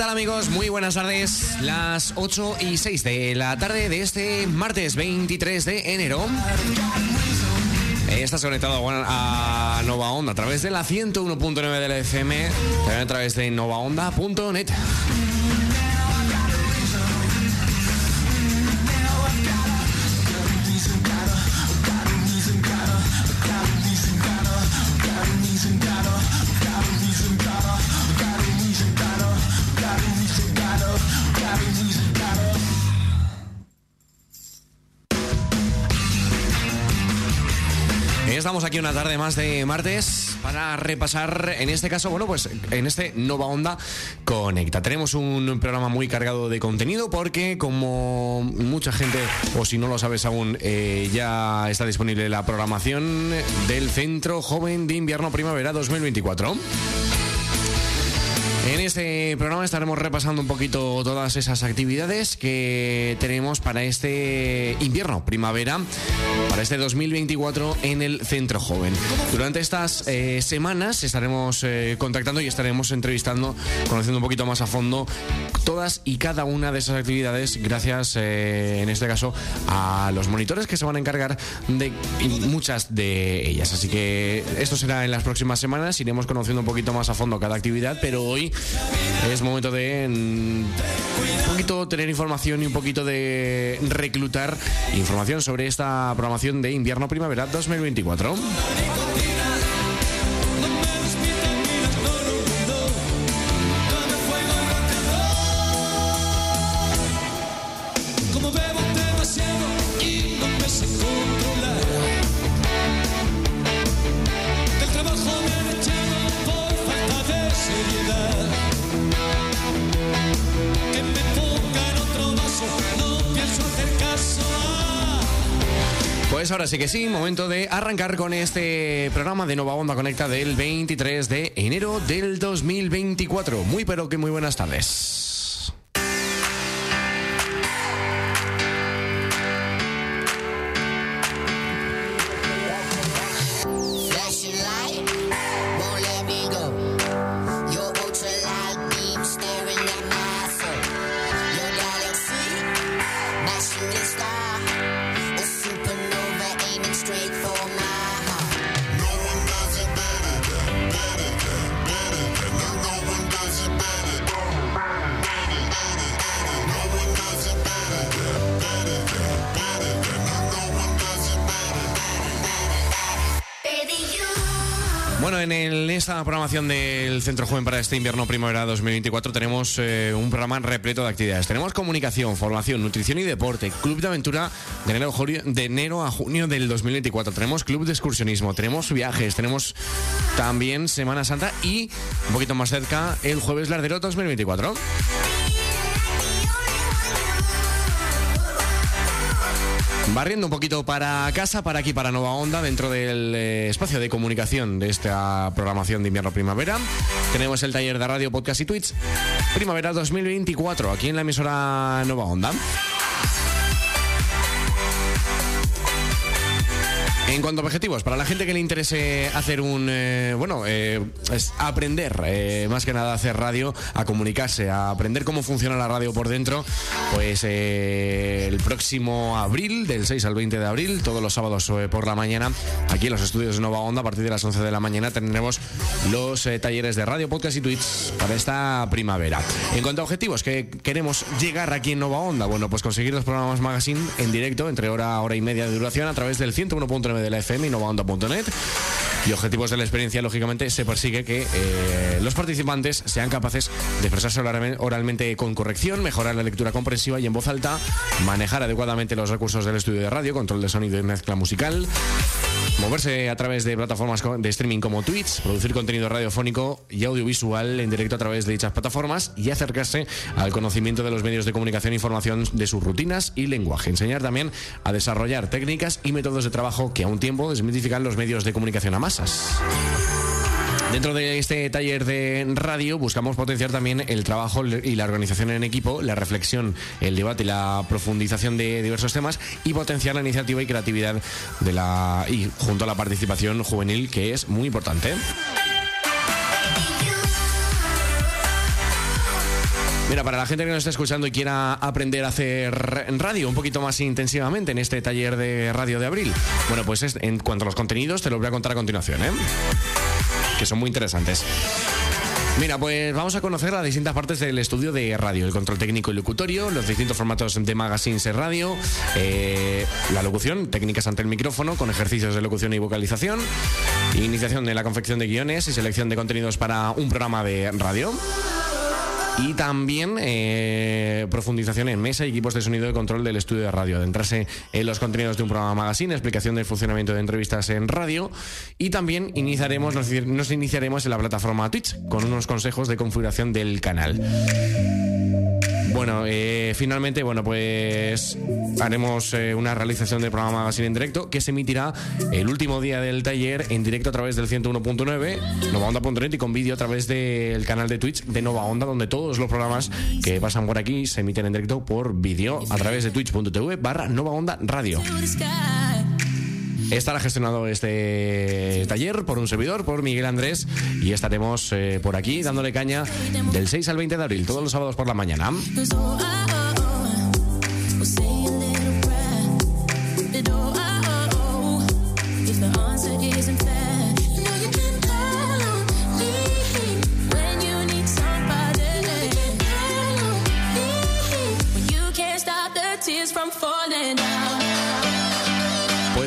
¿qué tal amigos? Muy buenas tardes. Las 8 y 6 de la tarde de este martes 23 de enero. Estás conectado a Nova Onda a través de la 101.9 de la FM, también a través de novaonda.net. Estamos aquí una tarde más de martes para repasar, en este caso, bueno, pues en este Nova Onda Conecta. Tenemos un programa muy cargado de contenido porque, como mucha gente, o si no lo sabes aún, eh, ya está disponible la programación del Centro Joven de Invierno Primavera 2024. En este programa estaremos repasando un poquito todas esas actividades que tenemos para este invierno, primavera, para este 2024 en el Centro Joven. Durante estas eh, semanas estaremos eh, contactando y estaremos entrevistando, conociendo un poquito más a fondo todas y cada una de esas actividades gracias, eh, en este caso, a los monitores que se van a encargar de muchas de ellas. Así que esto será en las próximas semanas, iremos conociendo un poquito más a fondo cada actividad, pero hoy es momento de mm, un poquito tener información y un poquito de reclutar información sobre esta programación de invierno-primavera 2024. Pues ahora sí que sí, momento de arrancar con este programa de Nova Onda Conecta del 23 de enero del 2024. Muy pero que muy buenas tardes. Esta programación del Centro Joven para este invierno primavera 2024 tenemos eh, un programa repleto de actividades. Tenemos comunicación, formación, nutrición y deporte, club de aventura de enero, de enero a junio del 2024. Tenemos club de excursionismo, tenemos viajes, tenemos también Semana Santa y un poquito más cerca el jueves Lardero 2024. Barriendo un poquito para casa, para aquí, para Nueva Onda, dentro del eh, espacio de comunicación de esta programación de invierno-primavera. Tenemos el taller de radio, podcast y tweets Primavera 2024, aquí en la emisora Nueva Onda. En cuanto a objetivos, para la gente que le interese hacer un, eh, bueno, eh, es aprender, eh, más que nada hacer radio, a comunicarse, a aprender cómo funciona la radio por dentro, pues el próximo abril, del 6 al 20 de abril, todos los sábados por la mañana, aquí en los estudios de Nova Onda, a partir de las 11 de la mañana, tendremos los talleres de radio, podcast y tweets para esta primavera. En cuanto a objetivos que queremos llegar aquí en Nova Onda, bueno, pues conseguir los programas magazine en directo, entre hora, hora y media de duración, a través del 101.9 de la FM y novaonda.net. Y objetivos de la experiencia, lógicamente, se persigue que eh, los participantes sean capaces de expresarse oralmente con corrección, mejorar la lectura comprensiva y en voz alta, manejar adecuadamente los recursos del estudio de radio, control de sonido y mezcla musical, moverse a través de plataformas de streaming como Twitch, producir contenido radiofónico y audiovisual en directo a través de dichas plataformas y acercarse al conocimiento de los medios de comunicación e información de sus rutinas y lenguaje. Enseñar también a desarrollar técnicas y métodos de trabajo que a un tiempo desmitifican los medios de comunicación a masas. Dentro de este taller de radio buscamos potenciar también el trabajo y la organización en equipo, la reflexión, el debate y la profundización de diversos temas y potenciar la iniciativa y creatividad de la y junto a la participación juvenil que es muy importante. Mira, para la gente que nos está escuchando y quiera aprender a hacer radio un poquito más intensivamente en este taller de radio de abril, bueno, pues en cuanto a los contenidos, te los voy a contar a continuación, ¿eh? Que son muy interesantes. Mira, pues vamos a conocer las distintas partes del estudio de radio, el control técnico y locutorio, los distintos formatos de magazines en radio, eh, la locución, técnicas ante el micrófono con ejercicios de locución y vocalización, iniciación de la confección de guiones y selección de contenidos para un programa de radio. Y también eh, profundización en mesa y equipos de sonido de control del estudio de radio. Adentrarse en los contenidos de un programa magazine, explicación del funcionamiento de entrevistas en radio. Y también iniciaremos, nos iniciaremos en la plataforma Twitch con unos consejos de configuración del canal. Bueno, eh, finalmente, bueno, pues haremos eh, una realización del programa Magazine en directo que se emitirá el último día del taller en directo a través del 101.9, novaonda.net y con vídeo a través del canal de Twitch de Nova Onda, donde todos los programas que pasan por aquí se emiten en directo por vídeo a través de twitch.tv barra Nova Onda Radio. Estará gestionado este taller por un servidor, por Miguel Andrés, y estaremos eh, por aquí dándole caña del 6 al 20 de abril, todos los sábados por la mañana.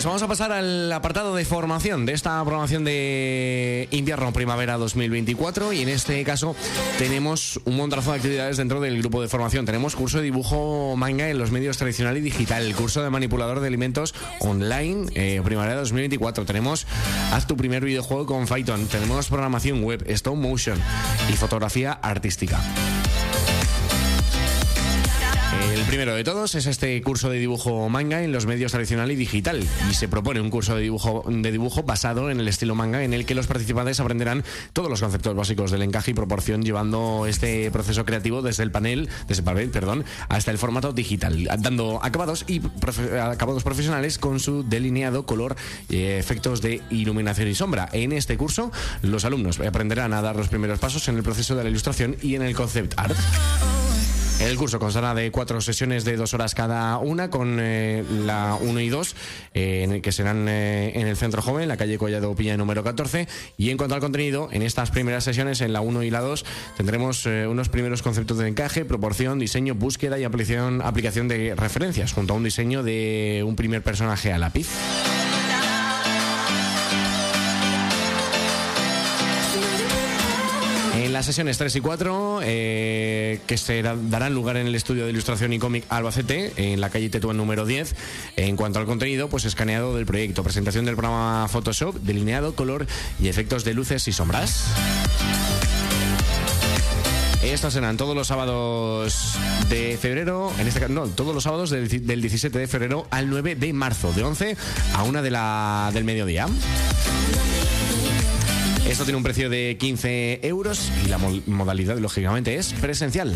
Pues vamos a pasar al apartado de formación de esta programación de invierno-primavera 2024 y en este caso tenemos un montazo de actividades dentro del grupo de formación. Tenemos curso de dibujo manga en los medios tradicional y digital, curso de manipulador de alimentos online eh, primavera 2024. Tenemos haz tu primer videojuego con Python. Tenemos programación web, stop motion y fotografía artística. El primero de todos es este curso de dibujo manga en los medios tradicional y digital. Y se propone un curso de dibujo, de dibujo basado en el estilo manga, en el que los participantes aprenderán todos los conceptos básicos del encaje y proporción, llevando este proceso creativo desde el panel, desde el papel, perdón, hasta el formato digital, dando acabados y acabados profesionales con su delineado, color, y efectos de iluminación y sombra. En este curso, los alumnos aprenderán a dar los primeros pasos en el proceso de la ilustración y en el concept art. El curso constará de cuatro sesiones de dos horas cada una, con eh, la 1 y 2, eh, que serán eh, en el Centro Joven, la calle Collado Piña número 14. Y en cuanto al contenido, en estas primeras sesiones, en la 1 y la 2, tendremos unos primeros conceptos de encaje, proporción, diseño, búsqueda y aplicación, aplicación de referencias, junto a un diseño de un primer personaje a lápiz. En las sesiones 3 y 4, eh, que se darán lugar en el estudio de ilustración y cómic Albacete, en la calle Tetuán número 10. En cuanto al contenido, pues escaneado del proyecto, presentación del programa Photoshop, delineado, color y efectos de luces y sombras. Estos serán todos los sábados de febrero, en este caso, no, todos los sábados del, 17 de febrero al 9 de marzo, de 11 a 1 de la, del mediodía. Esto tiene un precio de 15 euros y la modalidad, lógicamente, es presencial.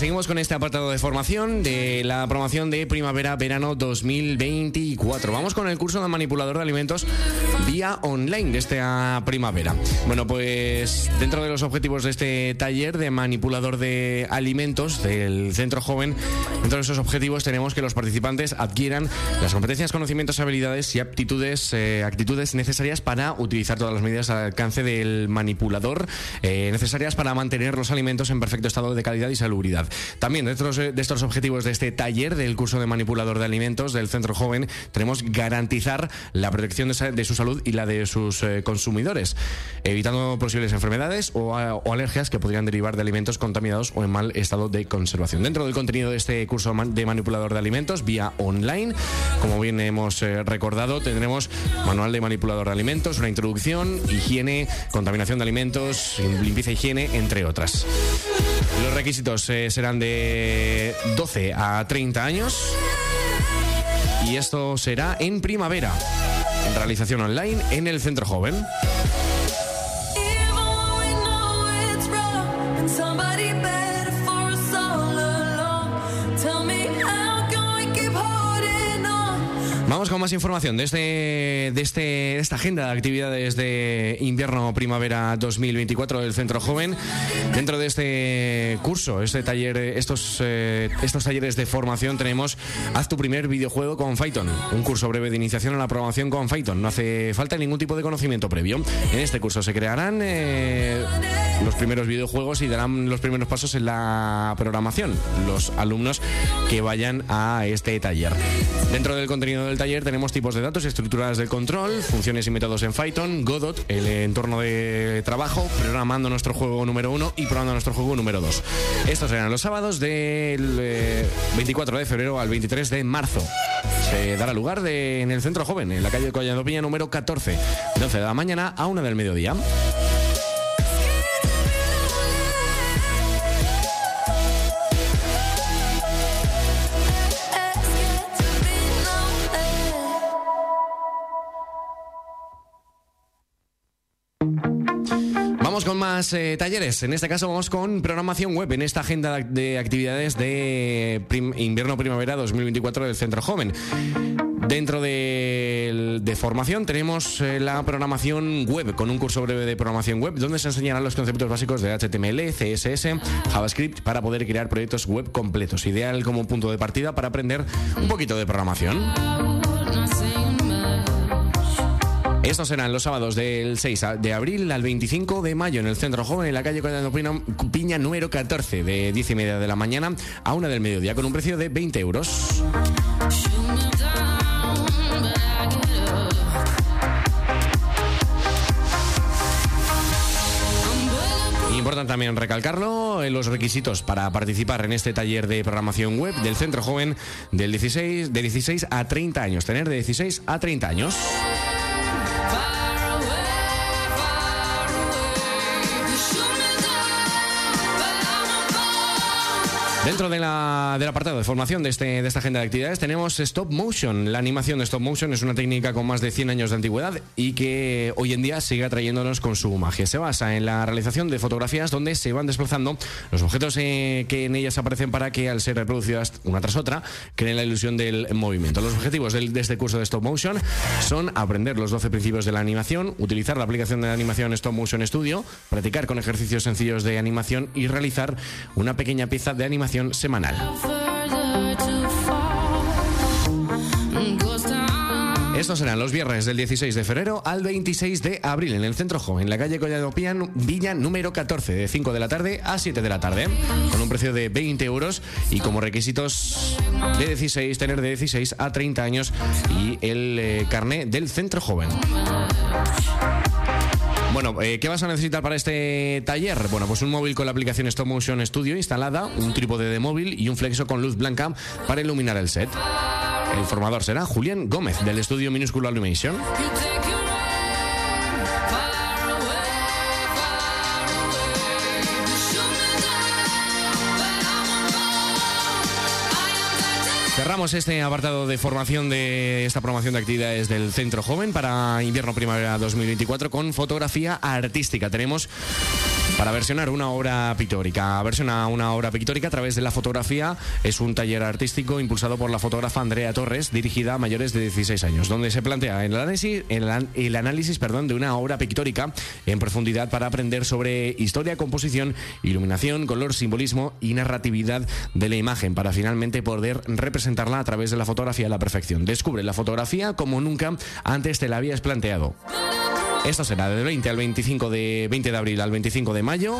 Seguimos con este apartado de formación de la promoción de primavera-verano 2024. Vamos con el curso de manipulador de alimentos vía online de esta primavera. Bueno, pues dentro de los objetivos de este taller de manipulador de alimentos del Centro Joven, dentro de esos objetivos tenemos que los participantes adquieran las competencias, conocimientos, habilidades y aptitudes, eh, actitudes necesarias para utilizar todas las medidas al alcance del manipulador eh, necesarias para mantener los alimentos en perfecto estado de calidad y salubridad. También dentro de estos objetivos de este taller del curso de manipulador de alimentos del Centro Joven, tenemos garantizar la protección de, su salud y la de sus eh, consumidores, evitando posibles enfermedades o, alergias que podrían derivar de alimentos contaminados o en mal estado de conservación. Dentro del contenido de este curso de manipulador de alimentos, vía online, como bien hemos eh, recordado, tendremos manual de manipulador de alimentos, una introducción, higiene, contaminación de alimentos, limpieza e higiene, entre otras. Los requisitos eh, serán de 12 a 30 años y esto será en primavera, en realización online en el Centro Joven. Vamos con más información de, este, de, este, esta agenda de actividades de invierno-primavera 2024 del Centro Joven. Dentro de este curso, este taller, estos, eh, estos talleres de formación tenemos Haz tu primer videojuego con Python, un curso breve de iniciación a la programación con Python. No hace falta ningún tipo de conocimiento previo. En este curso se crearán eh, los primeros videojuegos y darán los primeros pasos en la programación los alumnos que vayan a este taller. Dentro del contenido del taller tenemos tipos de datos, estructuras de control, funciones y métodos en Python, Godot, el entorno de trabajo, programando nuestro juego número uno y probando nuestro juego número 2. Estos serán los sábados del 24 eh, de febrero al 23 de marzo. Se dará lugar en el Centro Joven, en la calle Collado Piña número 14, de 11 de la mañana a 1 del mediodía. Más eh, talleres. En este caso vamos con programación web en esta agenda de actividades de invierno-primavera 2024 del Centro Joven. Dentro de, formación tenemos eh, la programación web, con un curso breve de programación web, donde se enseñarán los conceptos básicos de HTML, CSS, JavaScript para poder crear proyectos web completos. Ideal como punto de partida para aprender un poquito de programación. Estos serán los sábados del 6 de abril al 25 de mayo en el Centro Joven, en la calle Piña, Piña número 14, de 10 y media de la mañana a 1 del mediodía, con un precio de 20 euros. Importante también recalcarlo, en los requisitos para participar en este taller de programación web del Centro Joven del 16, de 16 a 30 años, tener de 16 a 30 años. Dentro de la, del apartado de formación de, este, de esta agenda de actividades tenemos Stop Motion. La animación de Stop Motion es una técnica con más de 100 años de antigüedad y que hoy en día sigue atrayéndonos con su magia. Se basa en la realización de fotografías donde se van desplazando los objetos eh, que en ellas aparecen para que al ser reproducidas una tras otra creen la ilusión del movimiento. Los objetivos de este curso de Stop Motion son aprender los 12 principios de la animación, utilizar la aplicación de la animación Stop Motion Studio, practicar con ejercicios sencillos de animación y realizar una pequeña pieza de animación semanal. Estos serán los viernes del 16 de febrero al 26 de abril en el Centro Joven, en la calle Collado Villa número 14, de 5 de la tarde a 7 de la tarde, con un precio de 20 euros y como requisitos de 16, tener de 16 a 30 años y el eh, carné del Centro Joven. Bueno, eh, ¿qué vas a necesitar para este taller? Bueno, pues un móvil con la aplicación Stop Motion Studio instalada, un trípode de móvil y un flexo con luz blanca para iluminar el set. El formador será Julián Gómez del estudio Minúsculo Illumination. Cerramos este apartado de formación de esta promoción de actividades del Centro Joven para invierno-primavera 2024 con fotografía artística. Tenemos para versionar una obra pictórica. Versiona una obra pictórica a través de la fotografía. Es un taller artístico impulsado por la fotógrafa Andrea Torres, dirigida a mayores de 16 años, donde se plantea el análisis, el, análisis perdón, de una obra pictórica en profundidad para aprender sobre historia, composición, iluminación, color, simbolismo y narratividad de la imagen, para finalmente poder representarla a través de la fotografía a la perfección. Descubre la fotografía como nunca antes te la habías planteado. Esto será del 20 al 25 de 20 de abril al 25 de mayo,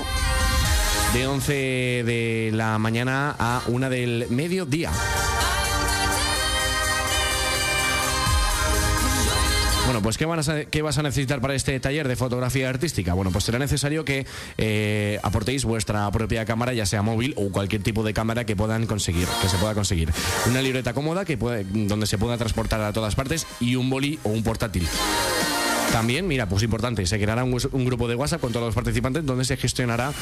de 11 de la mañana a 1 del mediodía. Bueno, pues ¿qué, vas a necesitar para este taller de fotografía artística? Bueno, pues será necesario que eh, aportéis vuestra propia cámara, ya sea móvil o cualquier tipo de cámara que puedan conseguir, que se pueda conseguir. Una libreta cómoda que donde se pueda transportar a todas partes y un boli o un portátil. También, mira, pues importante, se creará un, grupo de WhatsApp con todos los participantes donde se gestionará,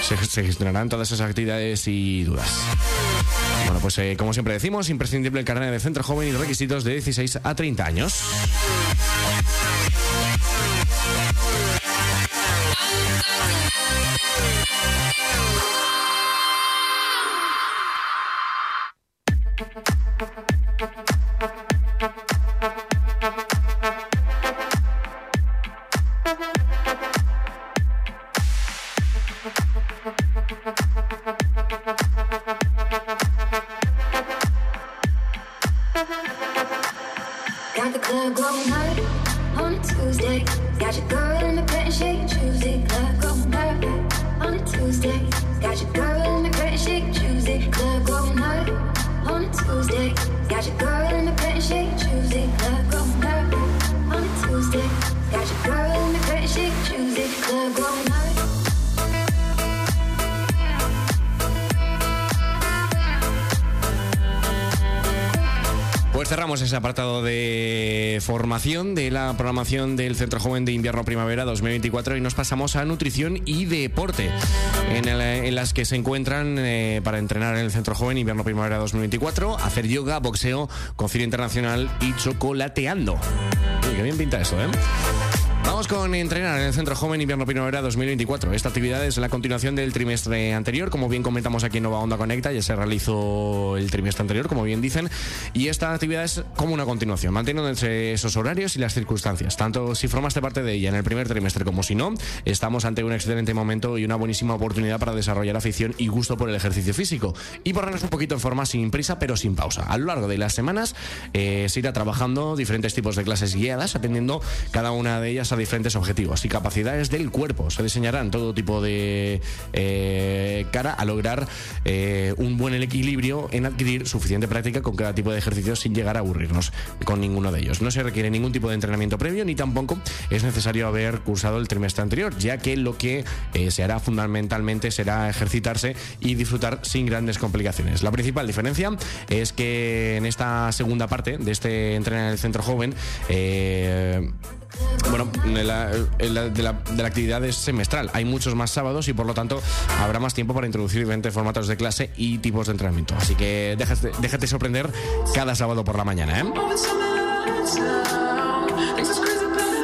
se, gestionarán todas esas actividades y dudas. Bueno, pues eh, como siempre decimos, imprescindible el carnet de centro joven y requisitos de 16 a 30 años. De la programación del Centro Joven de Invierno Primavera 2024 y nos pasamos a nutrición y deporte, en, las que se encuentran eh, para entrenar en el Centro Joven Invierno Primavera 2024, hacer yoga, boxeo, cocina internacional y chocolateando. qué bien pinta eso, ¿eh? Vamos con entrenar en el Centro Joven Invierno Primavera 2024. Esta actividad es la continuación del trimestre anterior. Como bien comentamos aquí en Nova Onda Conecta, ya se realizó el trimestre anterior, como bien dicen. Y esta actividad es como una continuación, manteniéndose esos horarios y las circunstancias. Tanto si formaste parte de ella en el primer trimestre como si no, estamos ante un excelente momento y una buenísima oportunidad para desarrollar afición y gusto por el ejercicio físico. Y ponernos un poquito en forma sin prisa, pero sin pausa. A lo largo de las semanas eh, se irá trabajando diferentes tipos de clases guiadas, atendiendo cada una de ellas a diferentes objetivos y capacidades del cuerpo. Se diseñarán todo tipo de eh, cara a lograr eh, un buen equilibrio en adquirir suficiente práctica con cada tipo de ejercicio sin llegar a aburrirnos con ninguno de ellos. No se requiere ningún tipo de entrenamiento previo ni tampoco es necesario haber cursado el trimestre anterior, ya que lo que eh, se hará fundamentalmente será ejercitarse y disfrutar sin grandes complicaciones. La principal diferencia es que en esta segunda parte de este entrenar en el centro joven bueno, la, de, la, actividad es semestral. Hay muchos más sábados y por lo tanto habrá más tiempo para introducir diferentes formatos de clase y tipos de entrenamiento. Así que déjate, déjate sorprender cada sábado por la mañana. ¿eh?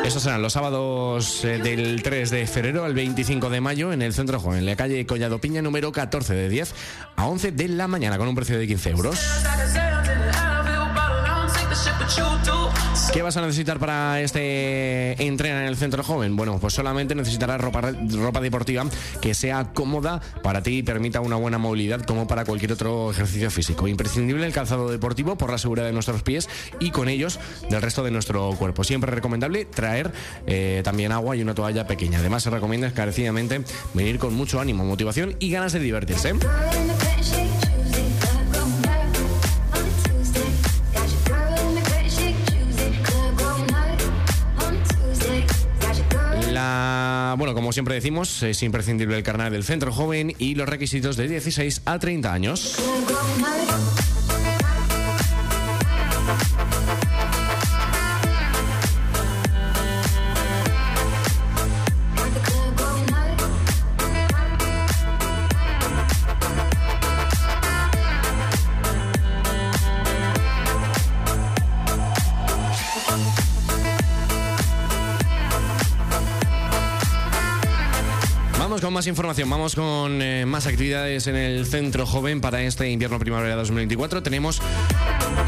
Estos serán los sábados eh, del 3 de febrero al 25 de mayo en el Centro Joven, en la calle Collado Piña, número 14 de 10 a 11 de la mañana, con un precio de 15 euros. ¿Qué vas a necesitar para este entreno en el centro joven? Bueno, pues solamente necesitarás ropa, ropa deportiva que sea cómoda para ti y permita una buena movilidad como para cualquier otro ejercicio físico. Imprescindible el calzado deportivo por la seguridad de nuestros pies y con ellos del resto de nuestro cuerpo. Siempre recomendable traer eh, también agua y una toalla pequeña. Además se recomienda encarecidamente venir con mucho ánimo, motivación y ganas de divertirse. Bueno, como siempre decimos, es imprescindible el carnet del centro joven y los requisitos de 16 a 30 años. Más información, vamos con eh, más actividades en el Centro Joven para este invierno-primavera 2024. Tenemos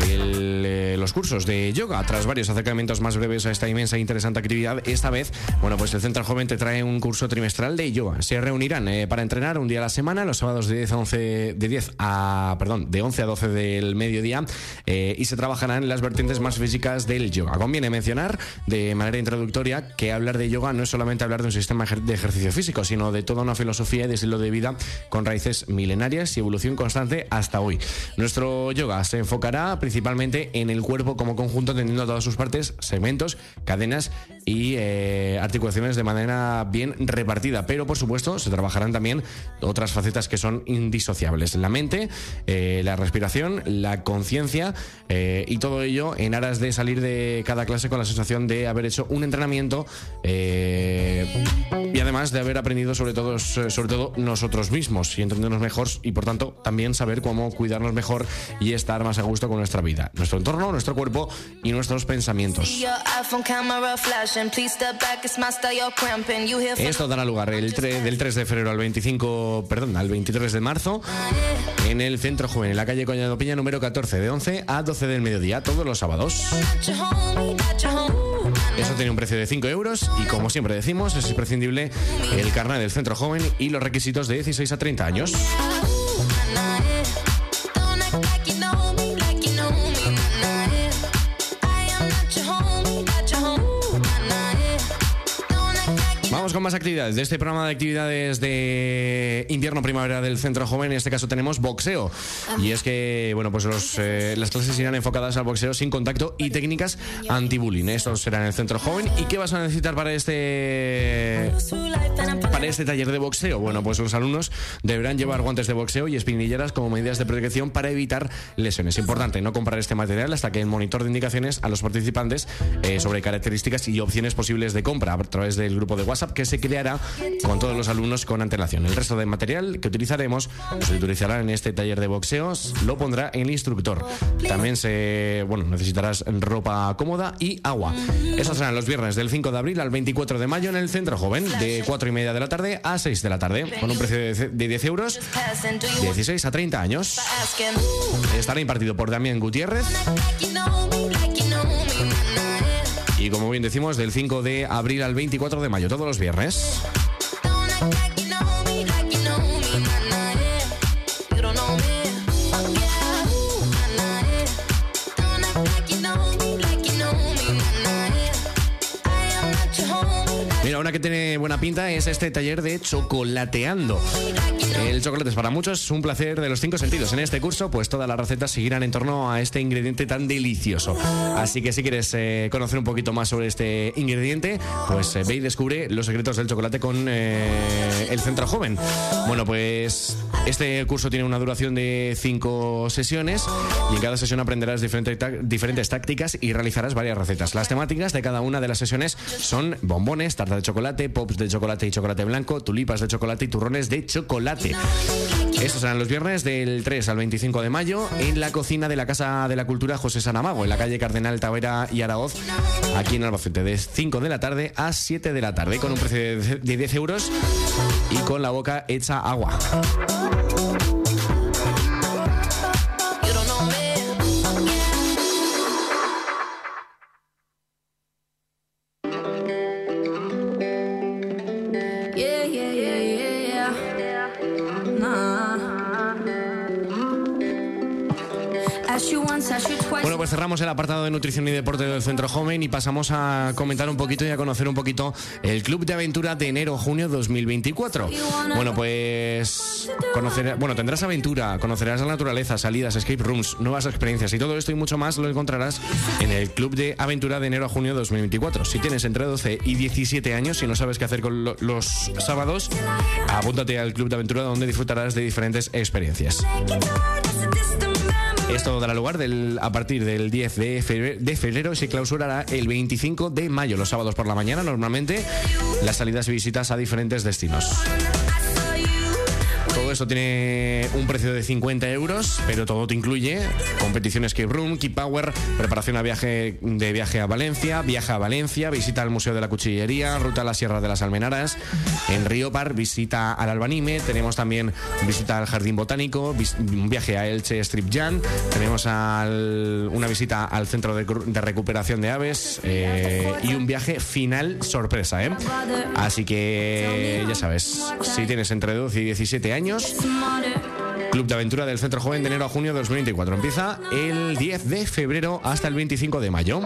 eh, los cursos de yoga, tras varios acercamientos más breves a esta inmensa e interesante actividad. Esta vez, bueno, pues el Centro Joven te trae un curso trimestral de yoga. Se reunirán eh, para entrenar un día a la semana, los sábados de 10 a 11, de 10 a, perdón, de 11 a 12 del mediodía, y se trabajarán las vertientes más físicas del yoga. Conviene mencionar de manera introductoria que hablar de yoga no es solamente hablar de un sistema de ejercicio físico, sino de toda una filosofía y de estilo de vida con raíces milenarias y evolución constante hasta hoy. Nuestro yoga se enfocará principalmente en el cuerpo como conjunto, teniendo todas sus partes, segmentos, cadenas y eh, articulaciones de manera bien repartida. Pero por supuesto se trabajarán también otras facetas que son indisociables. La mente, eh, la respiración, la conciencia eh, y todo ello en aras de salir de cada clase con la sensación de haber hecho un entrenamiento y además de haber aprendido sobre todo, sobre todo nosotros mismos y entendernos mejor y por tanto también saber cómo cuidarnos mejor y estar más a gusto con nuestra vida, nuestro entorno, nuestro cuerpo y nuestros pensamientos. Esto dará lugar el del 3 de febrero al 25, perdón, al 23 de marzo en el Centro Joven, en la calle Coñado Piña número 14, de 11 a 12 del mediodía, todos los sábados. Eso tiene un precio de 5 euros y como siempre decimos, es imprescindible el carnet del centro joven y los requisitos de 16 a 30 años. Con más actividades de este programa de actividades de invierno-primavera del Centro Joven. En este caso tenemos boxeo. Y es que, bueno, pues eh, las clases irán enfocadas al boxeo sin contacto y técnicas anti-bullying. Eso será en el Centro Joven. ¿Y qué vas a necesitar para este, para este taller de boxeo? Bueno, pues los alumnos deberán llevar guantes de boxeo y espinilleras como medidas de protección para evitar lesiones. Importante no comprar este material hasta que el monitor de indicaciones a los participantes eh, sobre características y opciones posibles de compra a través del grupo de WhatsApp que se creará con todos los alumnos con antelación. El resto de material que utilizaremos, se utilizará en este taller de boxeos, lo pondrá el instructor. También se, bueno, necesitarás ropa cómoda y agua. Esos serán los viernes del 5 de abril al 24 de mayo en el Centro Joven, de 4 y media de la tarde a 6 de la tarde, con un precio de 10 euros, 16 a 30 años. Estará impartido por Damián Gutiérrez. Y como bien decimos, del 5 de abril al 24 de mayo, todos los viernes. Una que tiene buena pinta es este taller de chocolateando. El chocolate es para muchos un placer de los cinco sentidos. En este curso, pues todas las recetas seguirán en torno a este ingrediente tan delicioso. Así que si quieres eh, conocer un poquito más sobre este ingrediente, pues eh, ve y descubre los secretos del chocolate con eh, el Centro Joven. Bueno, pues este curso tiene una duración de cinco sesiones y en cada sesión aprenderás diferentes, diferentes tácticas y realizarás varias recetas. Las temáticas de cada una de las sesiones son bombones, tarta de chocolate, pops de chocolate y chocolate blanco, tulipas de chocolate y turrones de chocolate. Estos serán los viernes del 3 al 25 de mayo en la cocina de la Casa de la Cultura José Sanamago, en la calle Cardenal Tavera y Araoz, aquí en Albacete, de 5 de la tarde a 7 de la tarde, con un precio de 10 euros y con la boca hecha agua. Cerramos el apartado de nutrición y deporte del Centro Joven y pasamos a comentar un poquito y a conocer un poquito el Club de Aventura de enero-junio 2024. Bueno, pues conocer, bueno, tendrás aventura, conocerás la naturaleza, salidas, escape rooms, nuevas experiencias y todo esto y mucho más lo encontrarás en el Club de Aventura de enero a junio 2024. Si tienes entre 12 y 17 años y no sabes qué hacer con los sábados, apúntate al Club de Aventura donde disfrutarás de diferentes experiencias. Esto dará lugar a partir del 10 de febrero, y se clausurará el 25 de mayo, los sábados por la mañana, normalmente las salidas y visitas a diferentes destinos. Todo esto tiene un precio de 50 euros, pero todo te incluye competiciones Keep Room, Power, preparación a viaje de viaje a Valencia, viaje a Valencia, visita al Museo de la Cuchillería, ruta a la Sierra de las Almenaras, en Río Par, visita al Albanime, tenemos también visita al Jardín Botánico, un viaje a Elche Strip Jan, tenemos una visita al Centro de, Recuperación de Aves eh, y un viaje final sorpresa, ¿eh? Así que ya sabes, si tienes entre 12 y 17 años, Club de Aventura del Centro Joven de enero a junio de 2024. Empieza el 10 de febrero hasta el 25 de mayo.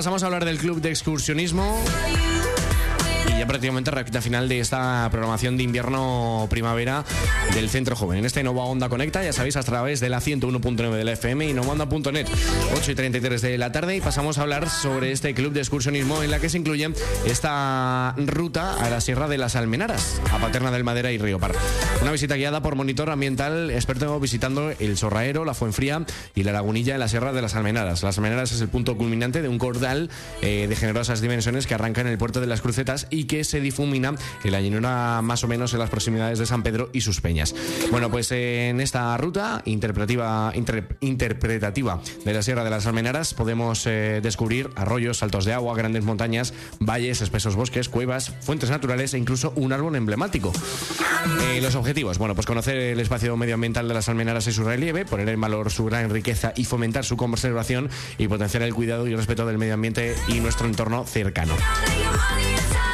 Pasamos a hablar del club de excursionismo ya prácticamente recta final de esta programación de invierno-primavera del Centro Joven. En esta Nova Onda Conecta, ya sabéis, a través de la 101.9 de la FM y novaonda.net, 8 y 33 de la tarde. Y pasamos a hablar sobre este club de excursionismo en la que se incluye esta ruta a la Sierra de las Almenaras, a Paterna del Madera y Río Par. Una visita guiada por monitor ambiental experto visitando el Sorraero, la Fuenfría y la Lagunilla en la Sierra de las Almenaras. Las Almenaras es el punto culminante de un cordal eh, de generosas dimensiones que arranca en el puerto de las Crucetas y que se difumina en la llanura más o menos en las proximidades de San Pedro y sus peñas. Bueno, pues en esta ruta interpretativa, interpretativa de la Sierra de las Almenaras podemos eh, descubrir arroyos, saltos de agua, grandes montañas, valles, espesos bosques, cuevas, fuentes naturales e incluso un árbol emblemático. Eh, los objetivos, bueno, pues conocer el espacio medioambiental de las Almenaras y su relieve, poner en valor su gran riqueza y fomentar su conservación y potenciar el cuidado y el respeto del medio ambiente y nuestro entorno cercano.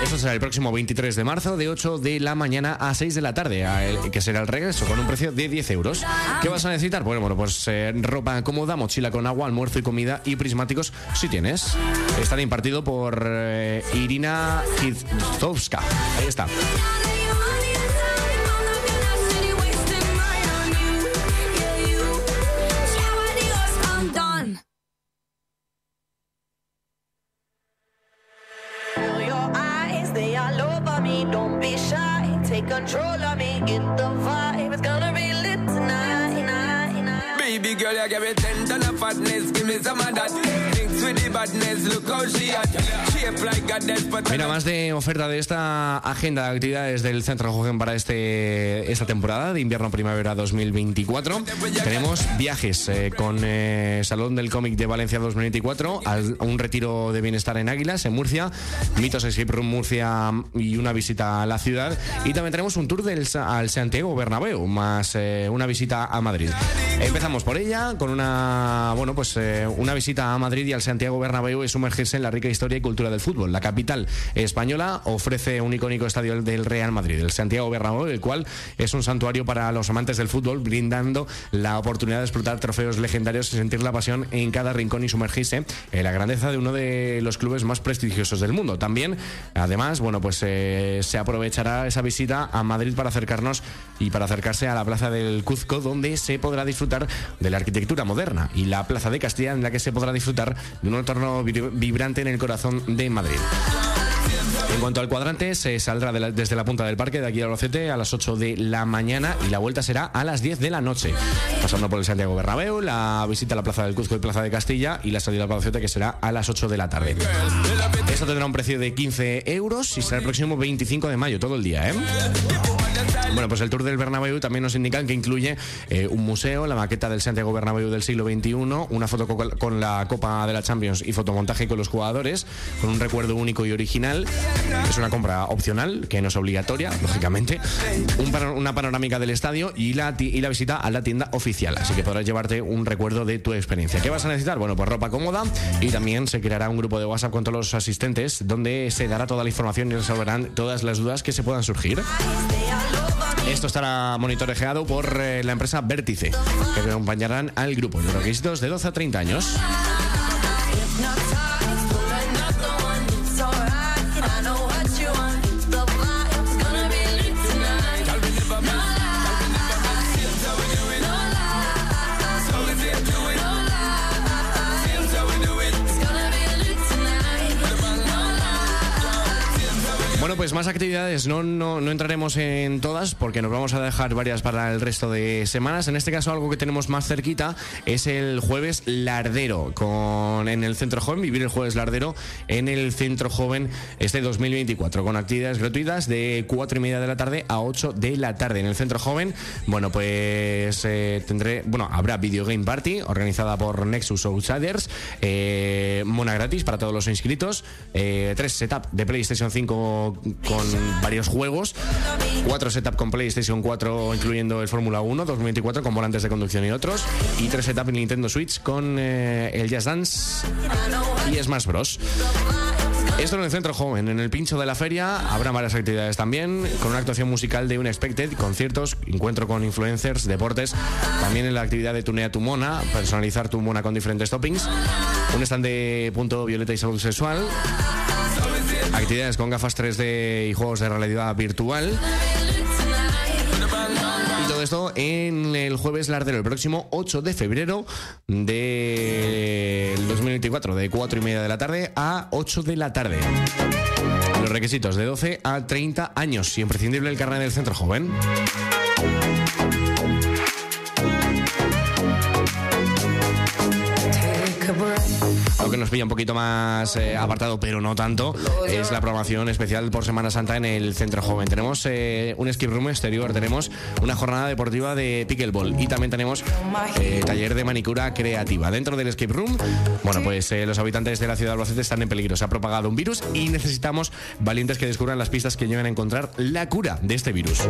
Eso será el próximo 23 de marzo, de 8 de la mañana a 6 de la tarde, que será el regreso con un precio de 10 euros. ¿Qué vas a necesitar? Bueno, bueno pues eh, ropa cómoda, mochila con agua, almuerzo y comida y prismáticos si tienes. Estará impartido por eh, Irina Kizovska. Ahí está. I give it ten ton of fatness, give me some of that. Thinks with the badness, look how she at. Mira, más de oferta de esta agenda de actividades del Centro Joven para este, esta temporada de invierno-primavera 2024. Tenemos viajes eh, con eh, Salón del Cómic de Valencia 2024, a un retiro de bienestar en Águilas, en Murcia, Mitos Escape Room Murcia y una visita a la ciudad. Y también tenemos un tour del, al Santiago Bernabéu, más eh, una visita a Madrid. Empezamos por ella con una, bueno, pues una visita a Madrid y al Santiago Bernabéu es sumergirse en la rica historia y cultura del fútbol. La capital española ofrece un icónico estadio del Real Madrid, el Santiago Bernabéu, el cual es un santuario para los amantes del fútbol, brindando la oportunidad de explotar trofeos legendarios y sentir la pasión en cada rincón y sumergirse en la grandeza de uno de los clubes más prestigiosos del mundo. También, además, bueno, pues eh, se aprovechará esa visita a Madrid para acercarnos y para acercarse a la Plaza del Cuzco, donde se podrá disfrutar de la arquitectura moderna, y la Plaza de Castilla, en la que se podrá disfrutar de un entorno vibrante en el corazón de Madrid. En cuanto al cuadrante, se saldrá desde la punta del parque de aquí a Albacete a las 8 de la mañana y la vuelta será a las 10 de la noche. Pasando por el Santiago Bernabéu, la visita a la Plaza del Cuzco y Plaza de Castilla y la salida al Albacete que será a las 8 de la tarde. Esto tendrá un precio de 15 euros y será el próximo 25 de mayo, todo el día, ¿eh? Bueno, pues el Tour del Bernabéu también nos indican que incluye eh, un museo, la maqueta del Santiago Bernabéu del siglo XXI, una foto con la Copa de la Champions y fotomontaje con los jugadores, con un recuerdo único y original. Es una compra opcional, que no es obligatoria, lógicamente. una panorámica del estadio y la, y la visita a la tienda oficial. Así que podrás llevarte un recuerdo de tu experiencia. ¿Qué vas a necesitar? Bueno, pues ropa cómoda y también se creará un grupo de WhatsApp con todos los asistentes donde se dará toda la información y resolverán todas las dudas que se puedan surgir. Esto estará monitoreado por eh, la empresa Vértice, que acompañarán al grupo. Los requisitos de 12 a 30 años. Bueno, pues más actividades. No, no, no, entraremos en todas porque nos vamos a dejar varias para el resto de semanas. En este caso, algo que tenemos más cerquita es el jueves Lardero con, en el Centro Joven. Vivir el jueves Lardero en el Centro Joven este 2024 con actividades gratuitas de 4 y media de la tarde a 8 de la tarde en el Centro Joven. Bueno, pues eh, tendré, bueno, habrá Video Game Party organizada por Nexus Outsiders, eh, mona gratis para todos los inscritos, eh, tres setup de PlayStation 5 con varios juegos, cuatro setup con PlayStation 4 incluyendo el Fórmula 1 2024 con volantes de conducción y otros, y tres setup en Nintendo Switch con eh, el Jazz Dance y Smash Bros. Esto en el Centro Joven, en el pincho de la feria, habrá varias actividades también, con una actuación musical de Unexpected, conciertos, encuentro con influencers, deportes, también en la actividad de Tunea tu Mona, personalizar tu mona con diferentes toppings, un stand de punto violeta y salud sexual, actividades con gafas 3D y juegos de realidad virtual. Y todo esto en el jueves Lardero, el próximo 8 de febrero del 2024, de 4 y media de la tarde a 8 de la tarde. Los requisitos de 12 a 30 años y imprescindible el carnet del centro joven. Que nos pilla un poquito más eh, apartado, pero no tanto, es la programación especial por Semana Santa en el Centro Joven. Tenemos eh, un skip room exterior, tenemos una jornada deportiva de pickleball y también tenemos eh, taller de manicura creativa. Dentro del skip room, bueno, pues los habitantes de la ciudad de Albacete están en peligro. Se ha propagado un virus y necesitamos valientes que descubran las pistas que lleven a encontrar la cura de este virus.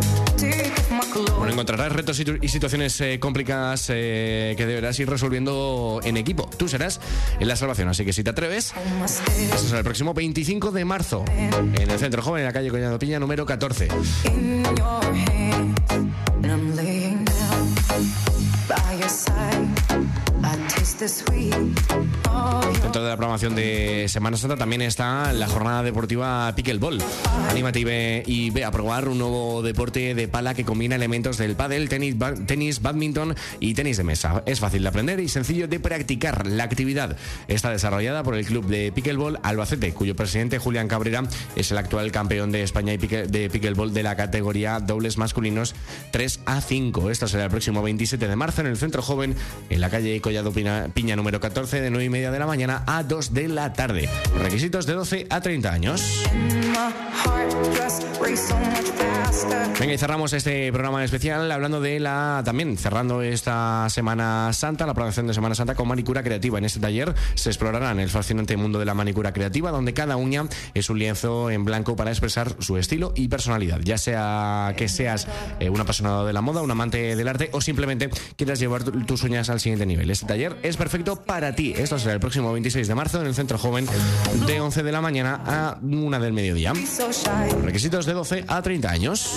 Bueno, encontrarás retos y situaciones complicadas que deberás ir resolviendo en equipo. Tú serás en la salvación Así que si te atreves, eso será el próximo 25 de marzo en el Centro Joven, en la calle Coñado Piña, número 14. Dentro de la programación de Semana Santa también está la jornada deportiva Pickleball. Anímate y ve, a probar un nuevo deporte de pala que combina elementos del pádel, tenis, tenis, badminton y tenis de mesa. Es fácil de aprender y sencillo de practicar. La actividad está desarrollada por el club de Pickleball Albacete, cuyo presidente Julián Cabrera es el actual campeón de España y de Pickleball de la categoría dobles masculinos 3 a 5. Esto será el próximo 27 de marzo en el Centro Joven, en la calle Collado Piña, número 14, de 9 y media de la mañana a 2 de la tarde. Requisitos de 12 a 30 años. Venga, y cerramos este programa especial hablando de la. También cerrando esta Semana Santa, la programación de Semana Santa con manicura creativa. En este taller se explorarán el fascinante mundo de la manicura creativa, donde cada uña es un lienzo en blanco para expresar su estilo y personalidad. Ya sea que seas eh, un apasionado de la moda, un amante del arte o simplemente quieras llevar tus uñas al siguiente nivel. Este taller es perfecto para ti. Esto será el próximo 26 de marzo en el Centro Joven de 11 de la mañana a 1 del mediodía. Requisitos de 12 a 30 años.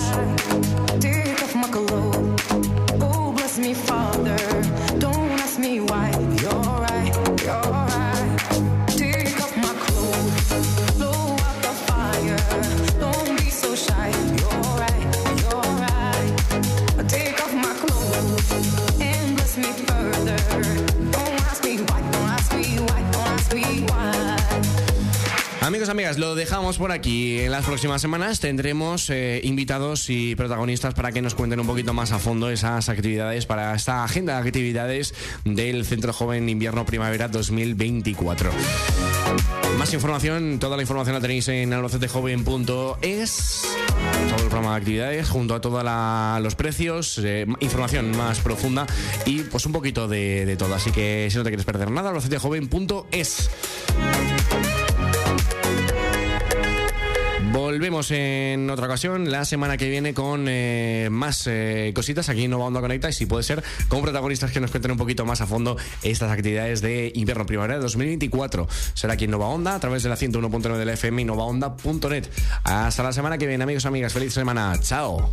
Amigos, amigas, lo dejamos por aquí. En las próximas semanas tendremos eh, invitados y protagonistas para que nos cuenten un poquito más a fondo esas actividades, para esta agenda de actividades del Centro Joven Invierno Primavera 2024. Más información, toda la información la tenéis en albacetejoven.es. Todo el programa de actividades, junto a todos los precios, eh, información más profunda y pues un poquito de, todo. Así que si no te quieres perder nada, albacetejoven.es. Volvemos en otra ocasión la semana que viene con eh, más eh, cositas aquí en Nova Onda Conecta y si puede ser con protagonistas que nos cuenten un poquito más a fondo estas actividades de invierno primavera de 2024. Será aquí en Nova Onda a través de la 101.9 de la FM y novaonda.net. Hasta la semana que viene, amigos, amigas. Feliz semana. Chao.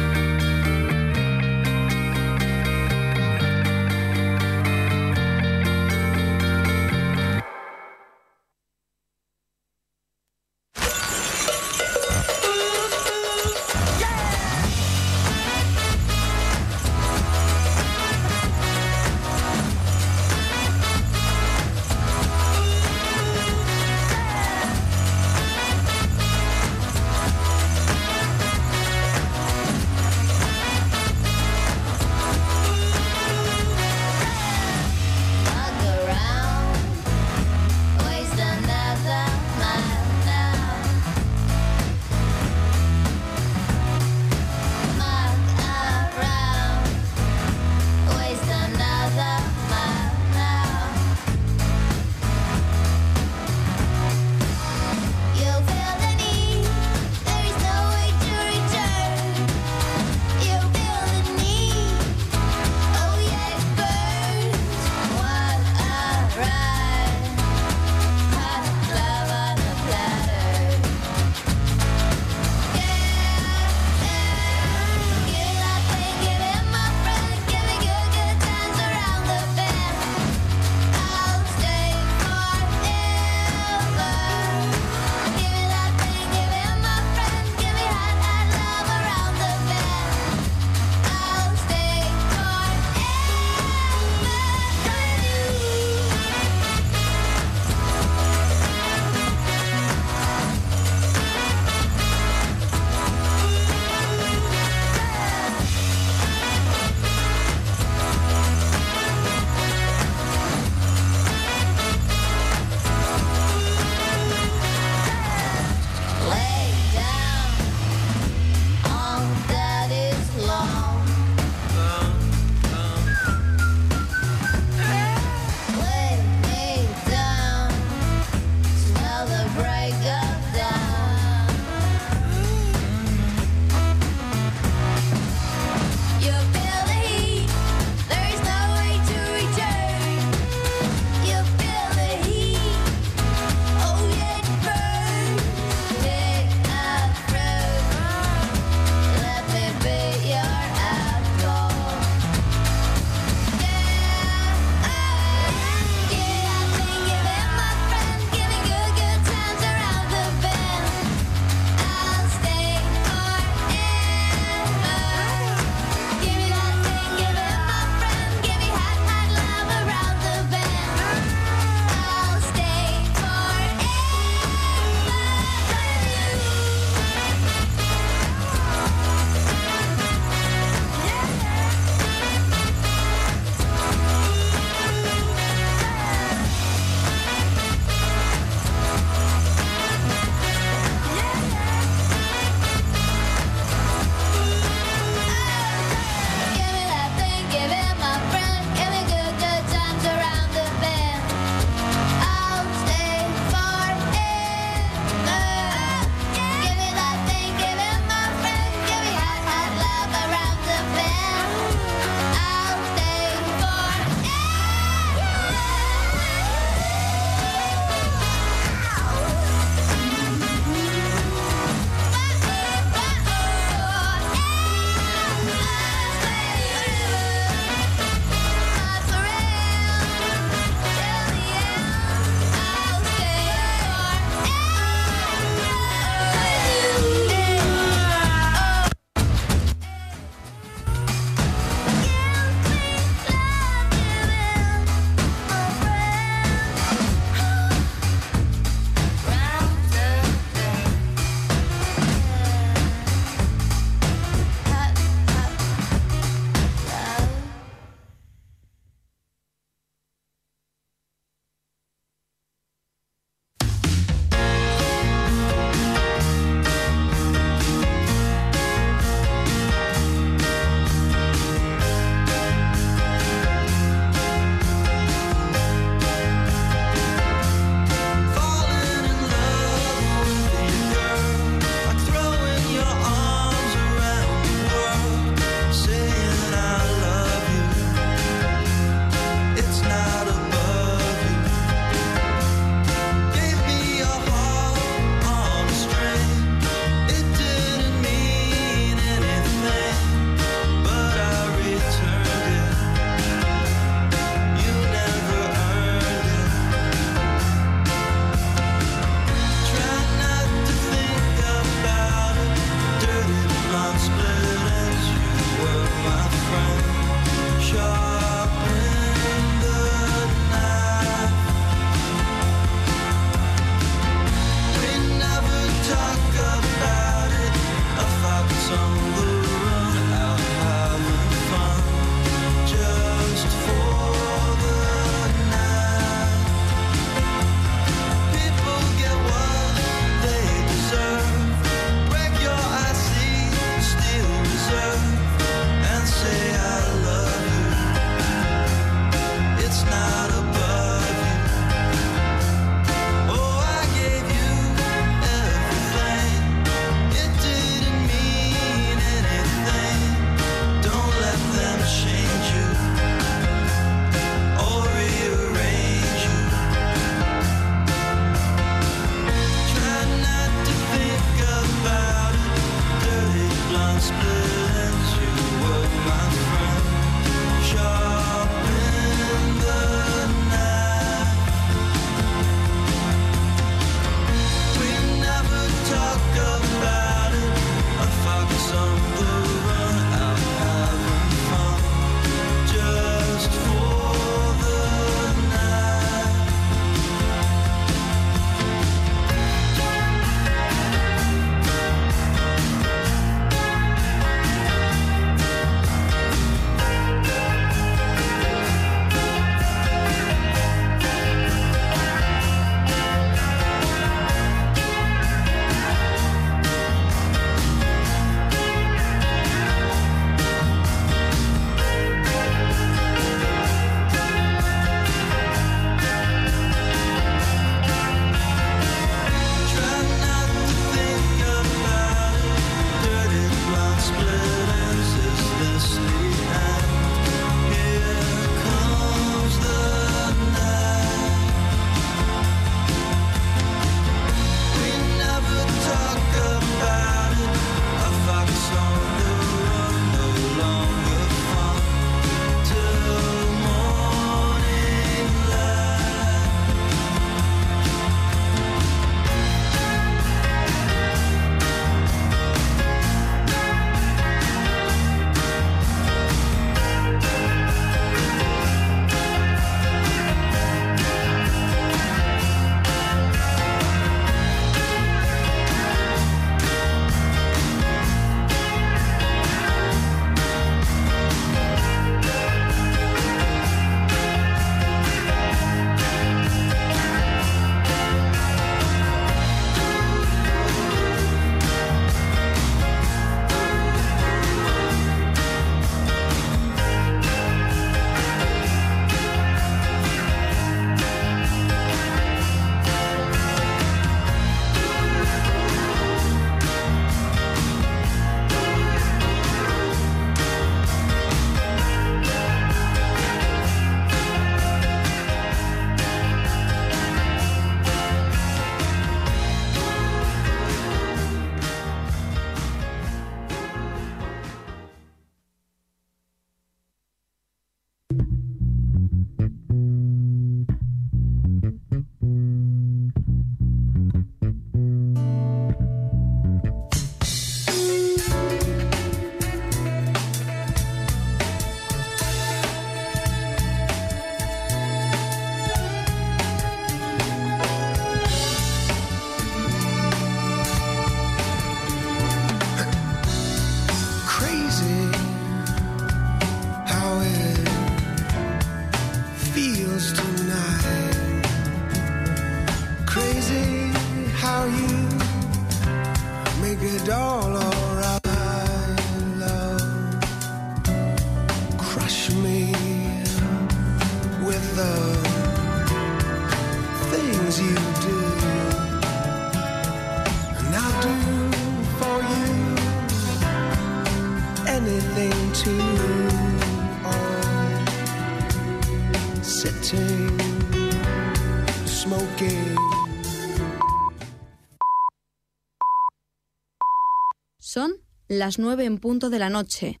Las 9 en punto de la noche.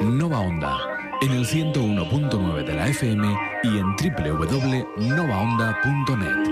Nova Onda, en el 101.9 de la FM y en www.novaonda.net.